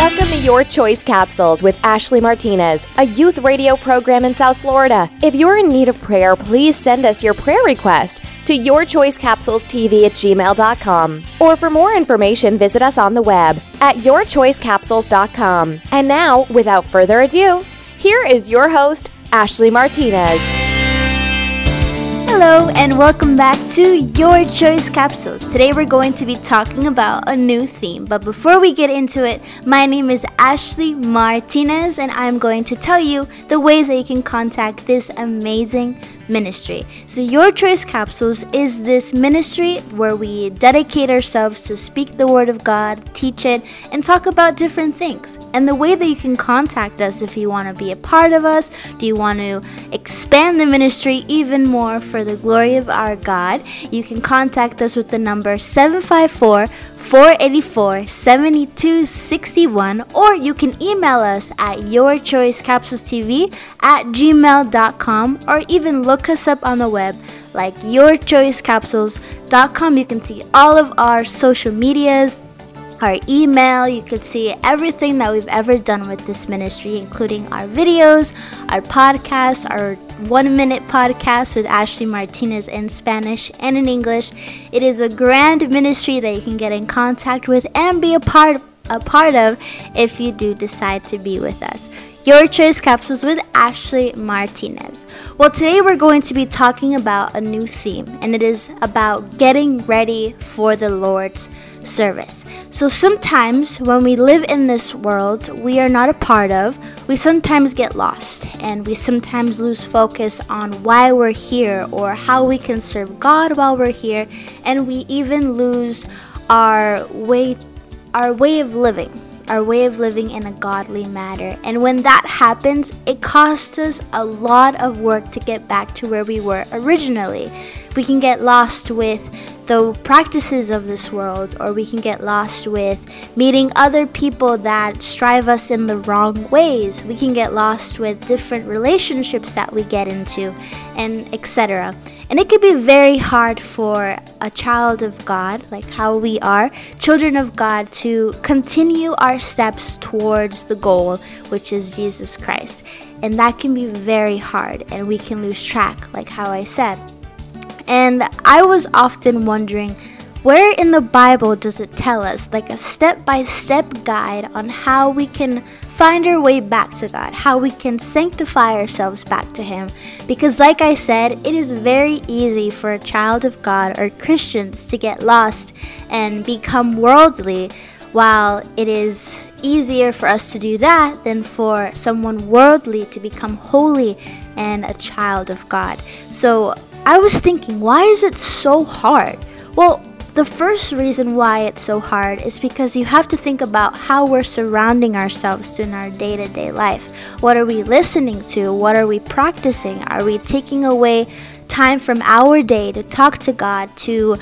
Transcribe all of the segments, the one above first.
Welcome to Your Choice Capsules with Ashley Martinez, a youth radio program in South Florida. If you're in need of prayer, please send us your prayer request to yourchoicecapsulestv at gmail.com. Or for more information, visit us on the web at yourchoicecapsules.com. And now, without further ado, here is your host, Ashley Martinez. Hello, and welcome back to Your Choice Capsules. Today we're going to be talking about a new theme. But before we get into it, my name is Ashley Martinez, and I'm going to tell you the ways that you can contact this amazing ministry. So, Your Choice Capsules is this ministry where we dedicate ourselves to speak the Word of God, teach it, and talk about different things. And the way that you can contact us if you want to be a part of us, do you want to expand the ministry even more for the glory of our God, you can contact us with the number 754 484 7261 or you can email us at yourchoicecapsulestv at gmail.com or even look us up on the web like yourchoicecapsules.com. You can see all of our social medias, our email. You can see everything that we've ever done with this ministry, including our videos, our podcast, our one minute podcast with Ashley Martinez in Spanish and in English. It is a grand ministry that you can get in contact with and be a part a part of if you do decide to be with us. Your Choice Capsules with Ashley Martinez. Well, today we're going to be talking about a new theme, and it is about getting ready for the Lord's service. So sometimes when we live in this world we are not a part of, we sometimes get lost and we sometimes lose focus on why we're here or how we can serve God while we're here, and we even lose our way our way of living our way of living in a godly manner. And when that happens, it costs us a lot of work to get back to where we were originally. We can get lost with the practices of this world, or we can get lost with meeting other people that strive us in the wrong ways. We can get lost with different relationships that we get into, and etc. And it can be very hard for a child of God, like how we are, children of God, to continue our steps towards the goal, which is Jesus Christ. And that can be very hard, and we can lose track, like how I said. And I was often wondering where in the Bible does it tell us, like a step by step guide on how we can find our way back to God, how we can sanctify ourselves back to Him? Because, like I said, it is very easy for a child of God or Christians to get lost and become worldly, while it is easier for us to do that than for someone worldly to become holy and a child of God. So, I was thinking, why is it so hard? Well, the first reason why it's so hard is because you have to think about how we're surrounding ourselves in our day to day life. What are we listening to? What are we practicing? Are we taking away time from our day to talk to God, to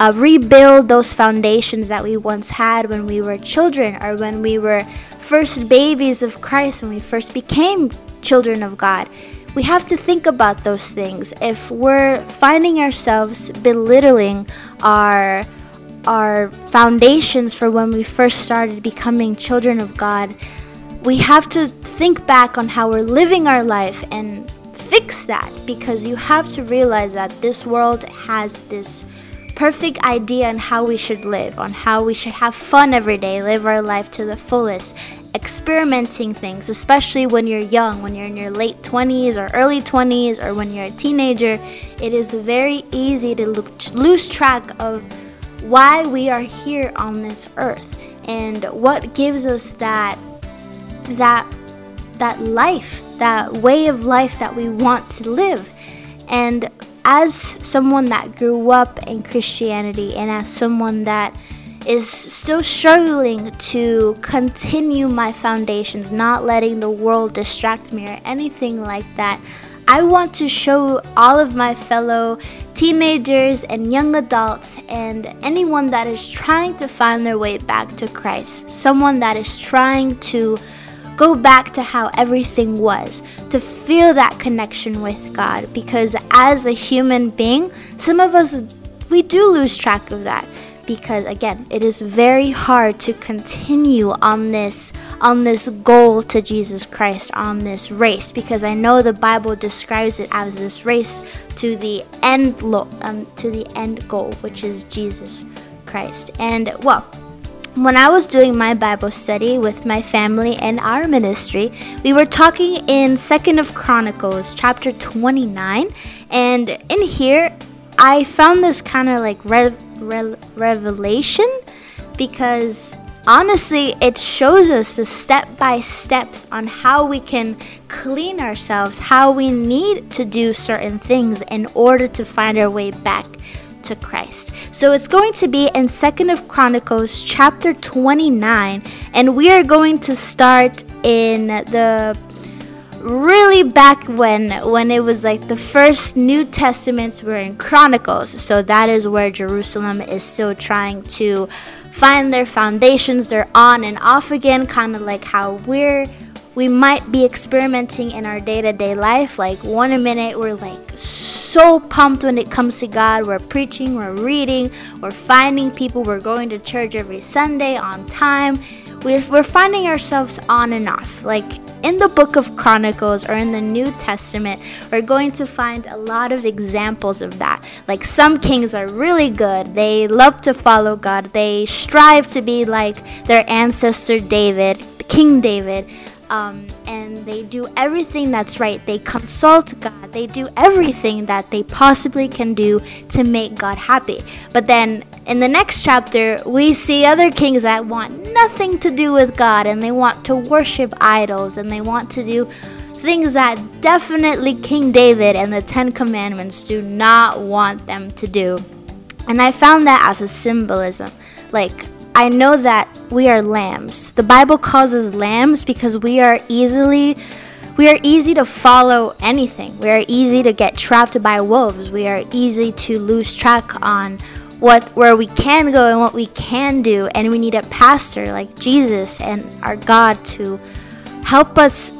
uh, rebuild those foundations that we once had when we were children or when we were first babies of Christ, when we first became children of God? We have to think about those things. If we're finding ourselves belittling our our foundations for when we first started becoming children of God, we have to think back on how we're living our life and fix that because you have to realize that this world has this perfect idea on how we should live, on how we should have fun every day, live our life to the fullest, experimenting things, especially when you're young, when you're in your late 20s or early 20s, or when you're a teenager, it is very easy to lose track of why we are here on this earth and what gives us that that that life, that way of life that we want to live. And as someone that grew up in Christianity and as someone that is still struggling to continue my foundations, not letting the world distract me or anything like that. I want to show all of my fellow teenagers and young adults and anyone that is trying to find their way back to Christ, someone that is trying to go back to how everything was, to feel that connection with God. Because as a human being, some of us, we do lose track of that because again it is very hard to continue on this on this goal to Jesus Christ on this race because I know the Bible describes it as this race to the end lo- um, to the end goal which is Jesus Christ. And well when I was doing my Bible study with my family and our ministry, we were talking in Second of Chronicles chapter 29 and in here I found this kind of like rev- re- revelation because honestly, it shows us the step by steps on how we can clean ourselves, how we need to do certain things in order to find our way back to Christ. So it's going to be in Second of Chronicles chapter 29 and we are going to start in the really back when when it was like the first New Testaments were in Chronicles. So that is where Jerusalem is still trying to find their foundations. They're on and off again, kind of like how we're we might be experimenting in our day-to-day life. Like one minute we're like so pumped when it comes to God. We're preaching, we're reading, we're finding people, we're going to church every Sunday on time. We're, we're finding ourselves on and off. Like in the book of Chronicles or in the New Testament, we're going to find a lot of examples of that. Like some kings are really good, they love to follow God, they strive to be like their ancestor David, King David. Um, and they do everything that's right. They consult God. They do everything that they possibly can do to make God happy. But then in the next chapter, we see other kings that want nothing to do with God and they want to worship idols and they want to do things that definitely King David and the Ten Commandments do not want them to do. And I found that as a symbolism. Like, I know that we are lambs. The Bible calls us lambs because we are easily we are easy to follow anything. We are easy to get trapped by wolves. We are easy to lose track on what where we can go and what we can do and we need a pastor like Jesus and our God to help us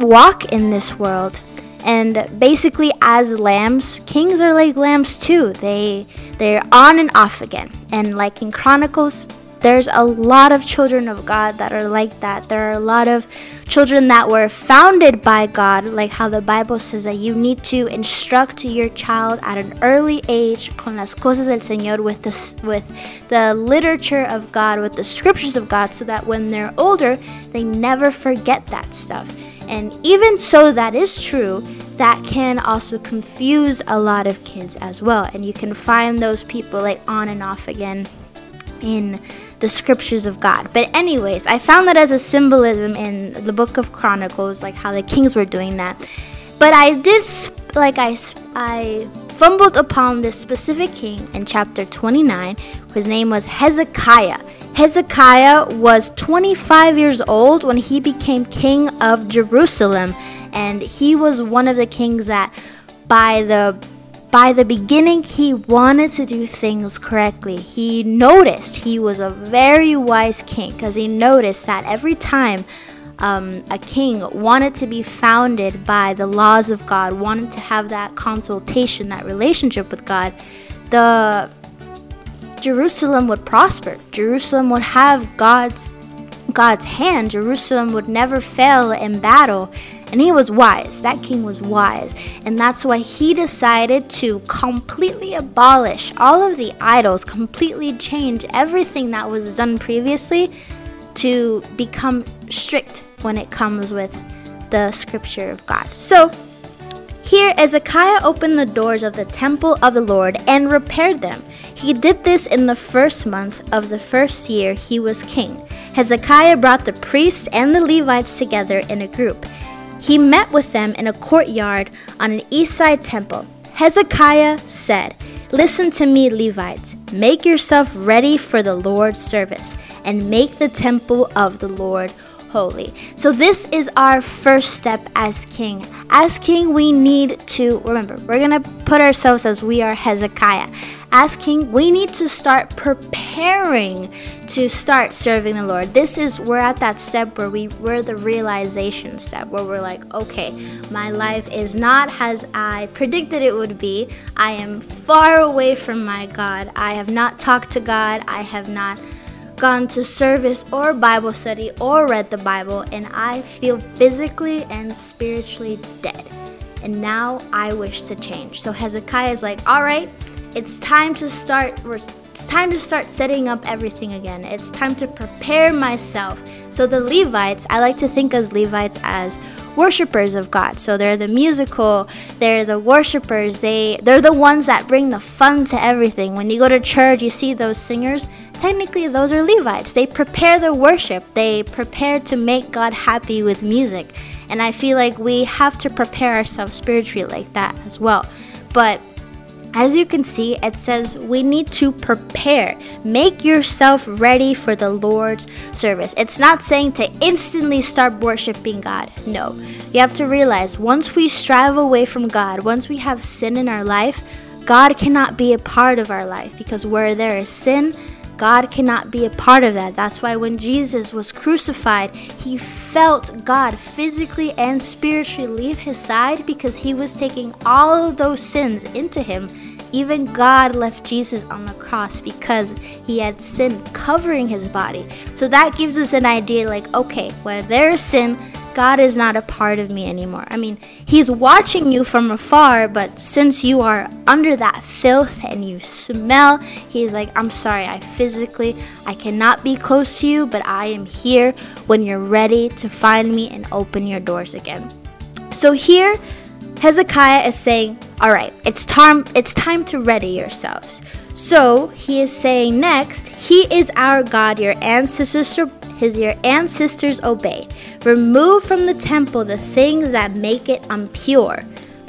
walk in this world and basically as lambs kings are like lambs too they they're on and off again and like in chronicles there's a lot of children of God that are like that. There are a lot of children that were founded by God, like how the Bible says that you need to instruct your child at an early age con las cosas del Señor with the, with the literature of God, with the scriptures of God, so that when they're older, they never forget that stuff. And even so, that is true, that can also confuse a lot of kids as well. And you can find those people like on and off again in the scriptures of God. But, anyways, I found that as a symbolism in the book of Chronicles, like how the kings were doing that. But I did, like, I, I fumbled upon this specific king in chapter 29. His name was Hezekiah. Hezekiah was 25 years old when he became king of Jerusalem, and he was one of the kings that, by the by the beginning, he wanted to do things correctly. He noticed he was a very wise king because he noticed that every time um, a king wanted to be founded by the laws of God, wanted to have that consultation, that relationship with God, the Jerusalem would prosper. Jerusalem would have God's God's hand. Jerusalem would never fail in battle. And he was wise. That king was wise. And that's why he decided to completely abolish all of the idols, completely change everything that was done previously to become strict when it comes with the scripture of God. So, here Ezekiah opened the doors of the temple of the Lord and repaired them. He did this in the first month of the first year he was king. Hezekiah brought the priests and the Levites together in a group. He met with them in a courtyard on an east side temple. Hezekiah said, Listen to me, Levites. Make yourself ready for the Lord's service and make the temple of the Lord holy. So, this is our first step as king. As king, we need to remember, we're going to put ourselves as we are Hezekiah. Asking, we need to start preparing to start serving the Lord. This is we're at that step where we we're the realization step where we're like, okay, my life is not as I predicted it would be. I am far away from my God. I have not talked to God. I have not gone to service or Bible study or read the Bible, and I feel physically and spiritually dead. And now I wish to change. So Hezekiah is like, all right, it's time to start. It's time to start setting up everything again. It's time to prepare myself. So the Levites, I like to think as Levites as worshipers of God. So they're the musical, they're the worshipers. They they're the ones that bring the fun to everything. When you go to church, you see those singers. Technically, those are Levites. They prepare the worship. They prepare to make God happy with music. And I feel like we have to prepare ourselves spiritually like that as well. But as you can see, it says we need to prepare. Make yourself ready for the Lord's service. It's not saying to instantly start worshiping God. No. You have to realize once we strive away from God, once we have sin in our life, God cannot be a part of our life because where there is sin, God cannot be a part of that. That's why when Jesus was crucified, he felt God physically and spiritually leave his side because he was taking all of those sins into him. Even God left Jesus on the cross because he had sin covering his body. So that gives us an idea like, okay, where there is sin, God is not a part of me anymore. I mean, He's watching you from afar, but since you are under that filth and you smell, He's like, I'm sorry, I physically, I cannot be close to you, but I am here when you're ready to find me and open your doors again. So here, Hezekiah is saying, All right, it's time, it's time to ready yourselves. So he is saying next, He is our God, your ancestors his your ancestors obeyed. Remove from the temple the things that make it impure.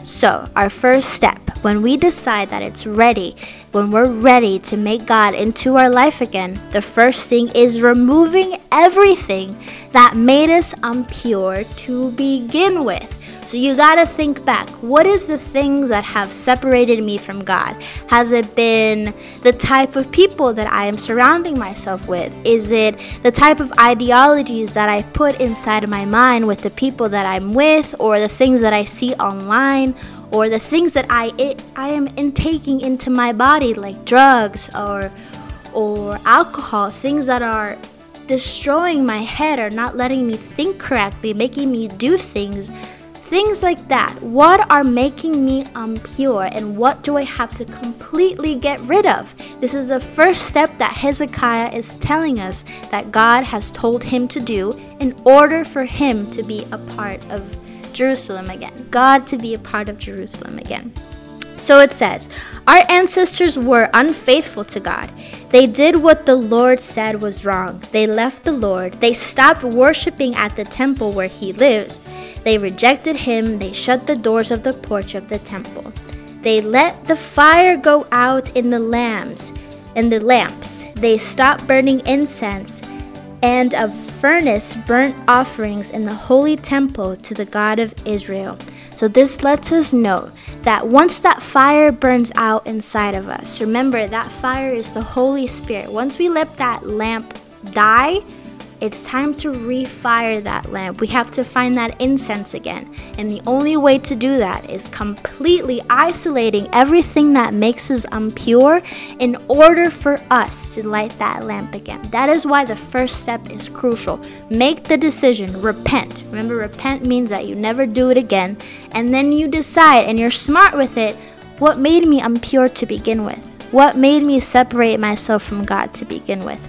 So, our first step, when we decide that it's ready, when we're ready to make God into our life again, the first thing is removing everything that made us impure to begin with. So you got to think back. What is the things that have separated me from God? Has it been the type of people that I am surrounding myself with? Is it the type of ideologies that I put inside of my mind with the people that I'm with or the things that I see online? Or the things that I it, I am intaking into my body, like drugs or or alcohol, things that are destroying my head or not letting me think correctly, making me do things Things like that. What are making me impure and what do I have to completely get rid of? This is the first step that Hezekiah is telling us that God has told him to do in order for him to be a part of Jerusalem again. God to be a part of Jerusalem again. So it says, Our ancestors were unfaithful to God. They did what the Lord said was wrong. They left the Lord. They stopped worshiping at the temple where He lives. They rejected Him. They shut the doors of the porch of the temple. They let the fire go out in the lamps in the lamps. They stopped burning incense and a furnace burnt offerings in the holy temple to the God of Israel. So this lets us know that once that fire burns out inside of us, remember that fire is the Holy Spirit. Once we let that lamp die, it's time to refire that lamp. We have to find that incense again. And the only way to do that is completely isolating everything that makes us impure in order for us to light that lamp again. That is why the first step is crucial. Make the decision, repent. Remember, repent means that you never do it again. And then you decide, and you're smart with it, what made me impure to begin with? What made me separate myself from God to begin with?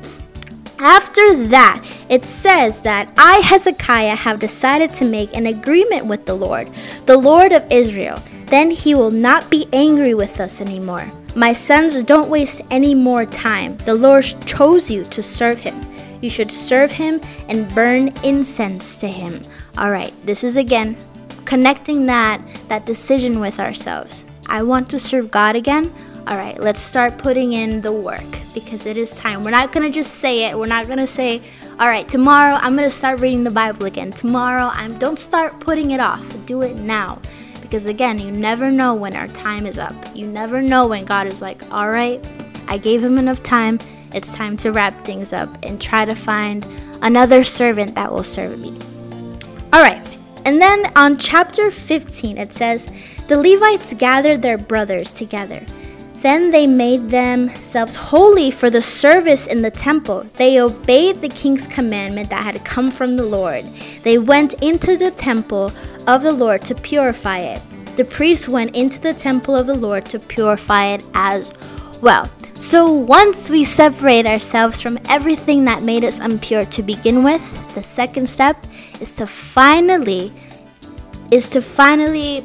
After that, it says that I, Hezekiah, have decided to make an agreement with the Lord, the Lord of Israel. Then he will not be angry with us anymore. My sons, don't waste any more time. The Lord chose you to serve him. You should serve him and burn incense to him. All right, this is again connecting that that decision with ourselves. I want to serve God again. All right, let's start putting in the work because it is time. We're not going to just say it. We're not going to say, "All right, tomorrow I'm going to start reading the Bible again." Tomorrow, I'm don't start putting it off. Do it now Because again, you never know when our time is up. You never know when God is like, all right, I gave him enough time. It's time to wrap things up and try to find another servant that will serve me. All right. And then on chapter 15, it says, The Levites gathered their brothers together then they made themselves holy for the service in the temple. They obeyed the king's commandment that had come from the Lord. They went into the temple of the Lord to purify it. The priests went into the temple of the Lord to purify it as well. So once we separate ourselves from everything that made us impure to begin with, the second step is to finally is to finally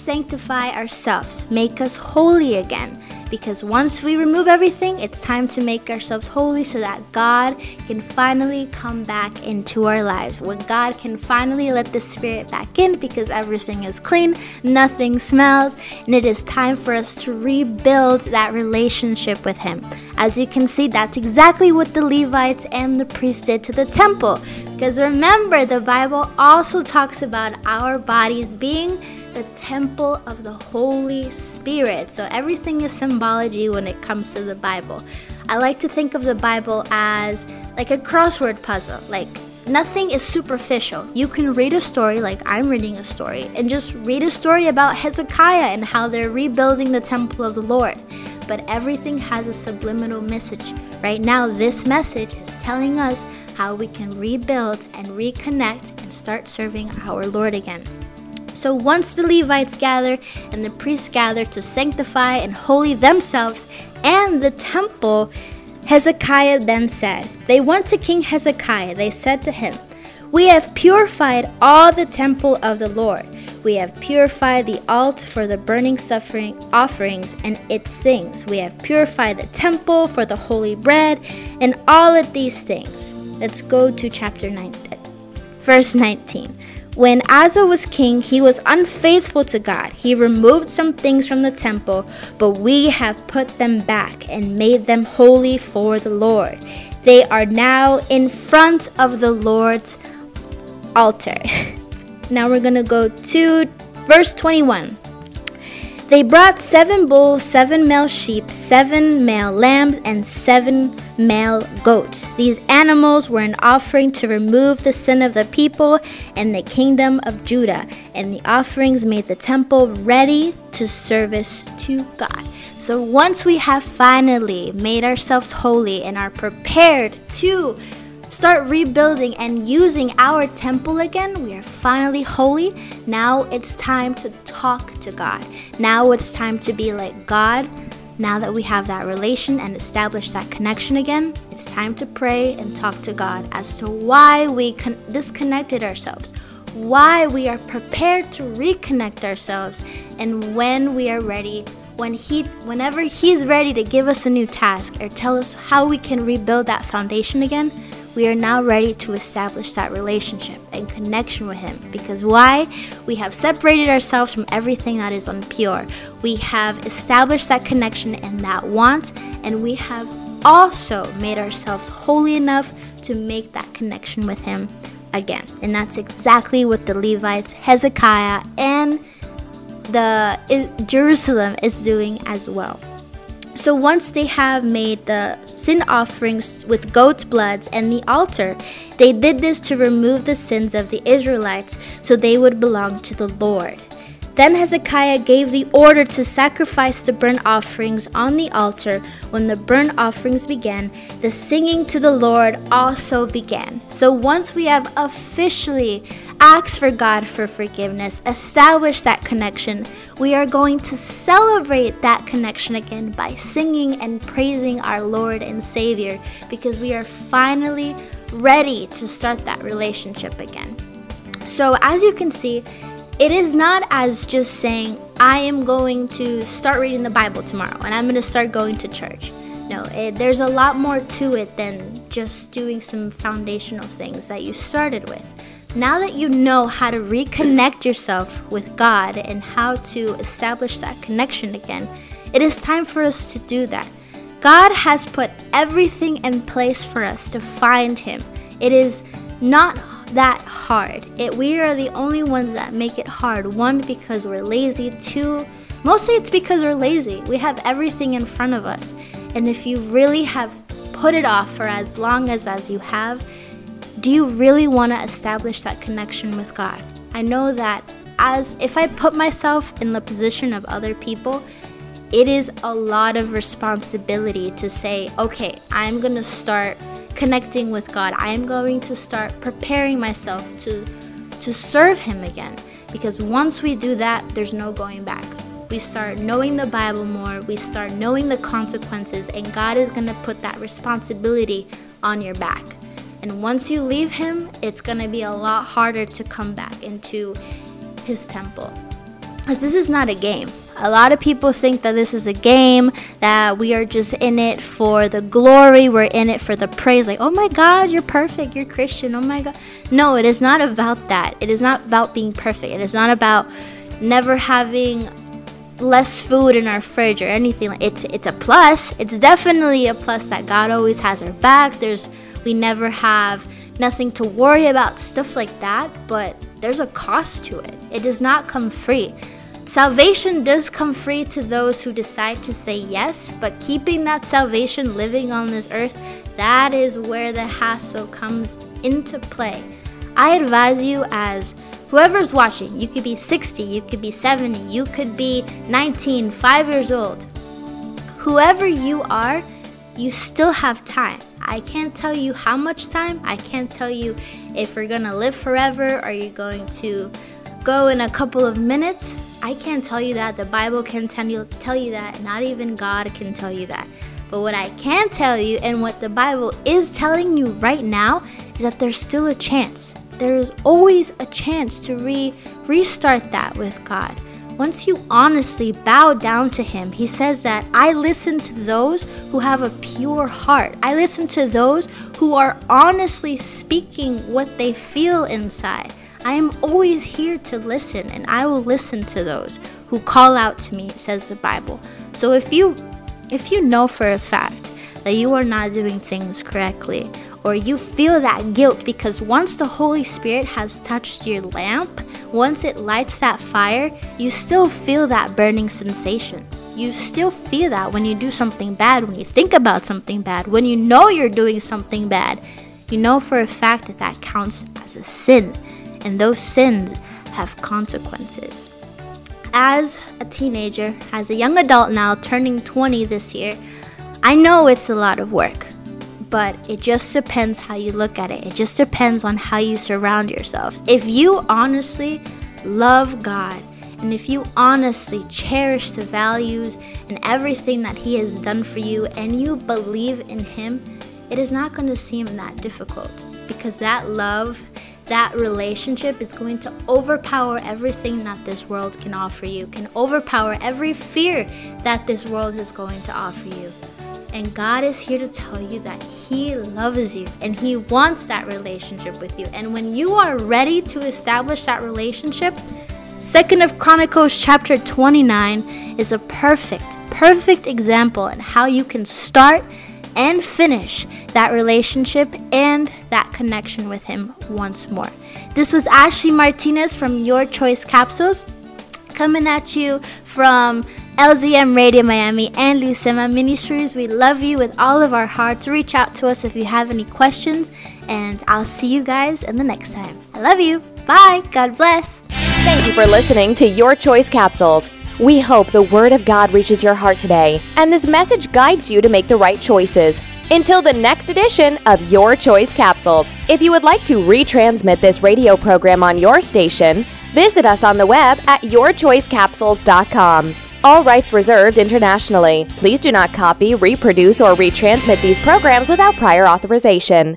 sanctify ourselves, make us holy again. Because once we remove everything, it's time to make ourselves holy so that God can finally come back into our lives. When God can finally let the Spirit back in because everything is clean, nothing smells, and it is time for us to rebuild that relationship with Him. As you can see, that's exactly what the Levites and the priests did to the temple. Because remember, the Bible also talks about our bodies being the temple of the Holy Spirit. So everything is symbology when it comes to the Bible. I like to think of the Bible as like a crossword puzzle. Like nothing is superficial. You can read a story like I'm reading a story and just read a story about Hezekiah and how they're rebuilding the temple of the Lord. But everything has a subliminal message. Right now, this message is telling us how we can rebuild and reconnect and start serving our Lord again. So once the Levites gathered and the priests gathered to sanctify and holy themselves and the temple, Hezekiah then said, They went to King Hezekiah. They said to him, We have purified all the temple of the Lord. We have purified the altar for the burning suffering offerings and its things. We have purified the temple for the holy bread and all of these things. Let's go to chapter 9, verse 19. When Ahaz was king, he was unfaithful to God. He removed some things from the temple, but we have put them back and made them holy for the Lord. They are now in front of the Lord's altar. now we're going to go to verse 21. They brought seven bulls, seven male sheep, seven male lambs, and seven male goats. These animals were an offering to remove the sin of the people and the kingdom of Judah, and the offerings made the temple ready to service to God. So once we have finally made ourselves holy and are prepared to start rebuilding and using our temple again, we are finally holy. Now it's time to talk to God. Now it's time to be like God. Now that we have that relation and established that connection again, it's time to pray and talk to God as to why we con- disconnected ourselves, why we are prepared to reconnect ourselves, and when we are ready when he whenever he's ready to give us a new task or tell us how we can rebuild that foundation again we are now ready to establish that relationship and connection with Him. Because why? We have separated ourselves from everything that is impure. We have established that connection and that want, and we have also made ourselves holy enough to make that connection with Him again. And that's exactly what the Levites, Hezekiah, and the Jerusalem is doing as well. So once they have made the sin offerings with goat's bloods and the altar, they did this to remove the sins of the Israelites so they would belong to the Lord. Then Hezekiah gave the order to sacrifice the burnt offerings on the altar. When the burnt offerings began, the singing to the Lord also began. So once we have officially asked for God for forgiveness, establish that connection, we are going to celebrate that connection again by singing and praising our Lord and Savior because we are finally ready to start that relationship again. So, as you can see, it is not as just saying, I am going to start reading the Bible tomorrow and I'm going to start going to church. No, it, there's a lot more to it than just doing some foundational things that you started with. Now that you know how to reconnect yourself with God and how to establish that connection again, it is time for us to do that. God has put everything in place for us to find Him. It is not that hard. It, we are the only ones that make it hard. One, because we're lazy. Two, mostly it's because we're lazy. We have everything in front of us. And if you really have put it off for as long as as you have, do you really want to establish that connection with God? I know that as if I put myself in the position of other people, it is a lot of responsibility to say, okay, I'm going to start connecting with God. I am going to start preparing myself to to serve him again because once we do that, there's no going back. We start knowing the Bible more, we start knowing the consequences and God is going to put that responsibility on your back. And once you leave him, it's going to be a lot harder to come back into his temple. Because this is not a game. A lot of people think that this is a game, that we are just in it for the glory, we're in it for the praise. Like, oh my God, you're perfect, you're Christian, oh my God. No, it is not about that. It is not about being perfect. It is not about never having less food in our fridge or anything. It's it's a plus. It's definitely a plus that God always has our back. There's we never have nothing to worry about, stuff like that, but there's a cost to it. It does not come free. Salvation does come free to those who decide to say yes, but keeping that salvation living on this earth, that is where the hassle comes into play. I advise you as whoever's watching, you could be 60, you could be 70, you could be 19, 5 years old. Whoever you are, you still have time. I can't tell you how much time. I can't tell you if you're to live forever or you're going to go in a couple of minutes. I can't tell you that. The Bible can tell you, tell you that. Not even God can tell you that. But what I can tell you, and what the Bible is telling you right now, is that there's still a chance. There is always a chance to re- restart that with God. Once you honestly bow down to Him, He says that I listen to those who have a pure heart. I listen to those who are honestly speaking what they feel inside. I am always here to listen, and I will listen to those who call out to me, says the Bible. So if you if you know for a fact that you are not doing things correctly, or you feel that guilt because once the Holy Spirit has touched your lamp, once it lights that fire, you still feel that burning sensation. You still feel that when you do something bad, when you think about something bad, when you know you're doing something bad. You know for a fact that that counts as a sin and those sins have consequences. As a teenager, as a young adult now, turning 20 this year, I know it's a lot of work, but it just depends how you look at it. It just depends on how you surround yourselves. If you honestly love God, and if you honestly cherish the values and everything that He has done for you, and you believe in Him, it is not going to seem that difficult because that love that relationship is going to overpower everything that this world can offer you, can overpower every fear that this world is going to offer you. And God is here to tell you that He loves you and He wants that relationship with you. And when you are ready to establish that relationship, Second of Chronicles chapter 29 is a perfect, perfect example in how you can start and finish that relationship and that connection with Him once more. This was Ashley Martinez from Your Choice Capsules coming at you from LZM Radio Miami and Lucema Ministries. We love you with all of our hearts. Reach out to us if you have any questions, and I'll see you guys in the next time. I love you. Bye. God bless. Thank you for listening to Your Choice Capsules. We hope the Word of God reaches your heart today, and this message guides you to make the right choices. Until the next edition of Your Choice Capsules, if you would like to retransmit this radio program on your station, visit us on the web at yourchoicecapsules.com. All rights reserved internationally. Please do not copy, reproduce, or retransmit these programs without prior authorization.